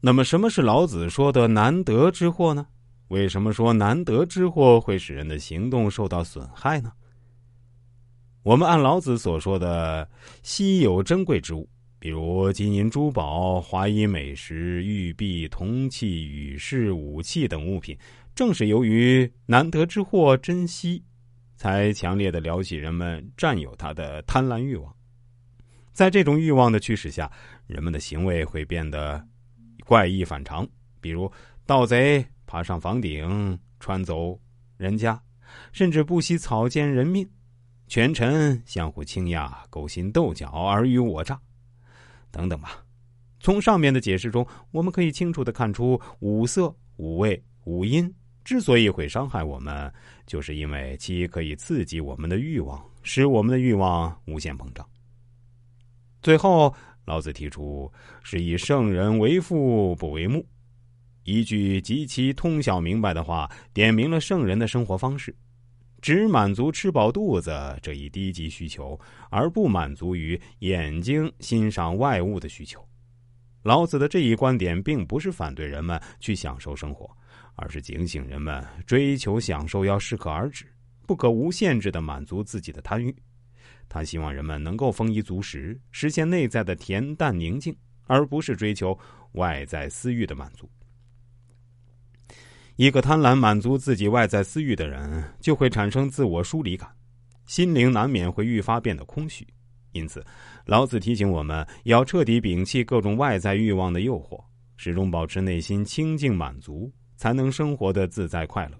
那么，什么是老子说的难得之货呢？为什么说难得之货会使人的行动受到损害呢？我们按老子所说的稀有珍贵之物，比如金银珠宝、华衣美食、玉璧、铜器、羽饰、武器等物品，正是由于难得之货珍惜，才强烈的撩起人们占有它的贪婪欲望。在这种欲望的驱使下，人们的行为会变得怪异反常，比如盗贼爬上房顶穿走人家，甚至不惜草菅人命；权臣相互倾轧、勾心斗角、尔虞我诈，等等吧。从上面的解释中，我们可以清楚的看出，五色、五味、五音之所以会伤害我们，就是因为其可以刺激我们的欲望，使我们的欲望无限膨胀。最后，老子提出是以圣人为父不为目，一句极其通晓明白的话，点明了圣人的生活方式：只满足吃饱肚子这一低级需求，而不满足于眼睛欣赏外物的需求。老子的这一观点，并不是反对人们去享受生活，而是警醒人们追求享受要适可而止，不可无限制的满足自己的贪欲。他希望人们能够丰衣足食，实现内在的恬淡宁静，而不是追求外在私欲的满足。一个贪婪满足自己外在私欲的人，就会产生自我疏离感，心灵难免会愈发变得空虚。因此，老子提醒我们要彻底摒弃各种外在欲望的诱惑，始终保持内心清净满足，才能生活的自在快乐。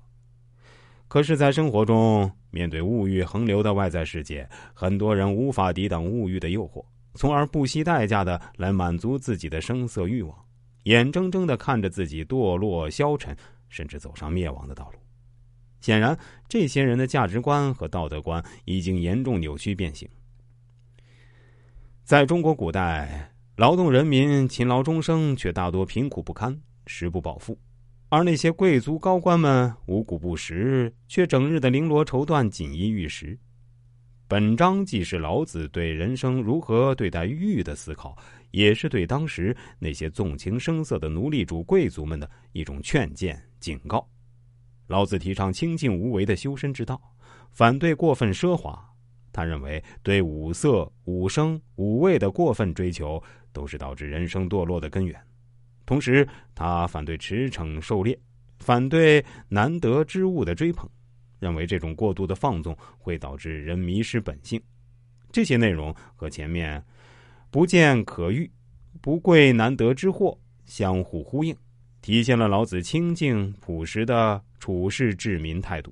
可是，在生活中，面对物欲横流的外在世界，很多人无法抵挡物欲的诱惑，从而不惜代价的来满足自己的声色欲望，眼睁睁的看着自己堕落消沉，甚至走上灭亡的道路。显然，这些人的价值观和道德观已经严重扭曲变形。在中国古代，劳动人民勤劳终生，却大多贫苦不堪，食不饱腹。而那些贵族高官们五谷不食，却整日的绫罗绸缎、锦衣玉食。本章既是老子对人生如何对待欲的思考，也是对当时那些纵情声色的奴隶主贵族们的一种劝谏、警告。老子提倡清净无为的修身之道，反对过分奢华。他认为，对五色、五声、五味的过分追求，都是导致人生堕落的根源。同时，他反对驰骋狩猎，反对难得之物的追捧，认为这种过度的放纵会导致人迷失本性。这些内容和前面“不见可欲，不贵难得之货”相互呼应，体现了老子清静朴实的处世治民态度。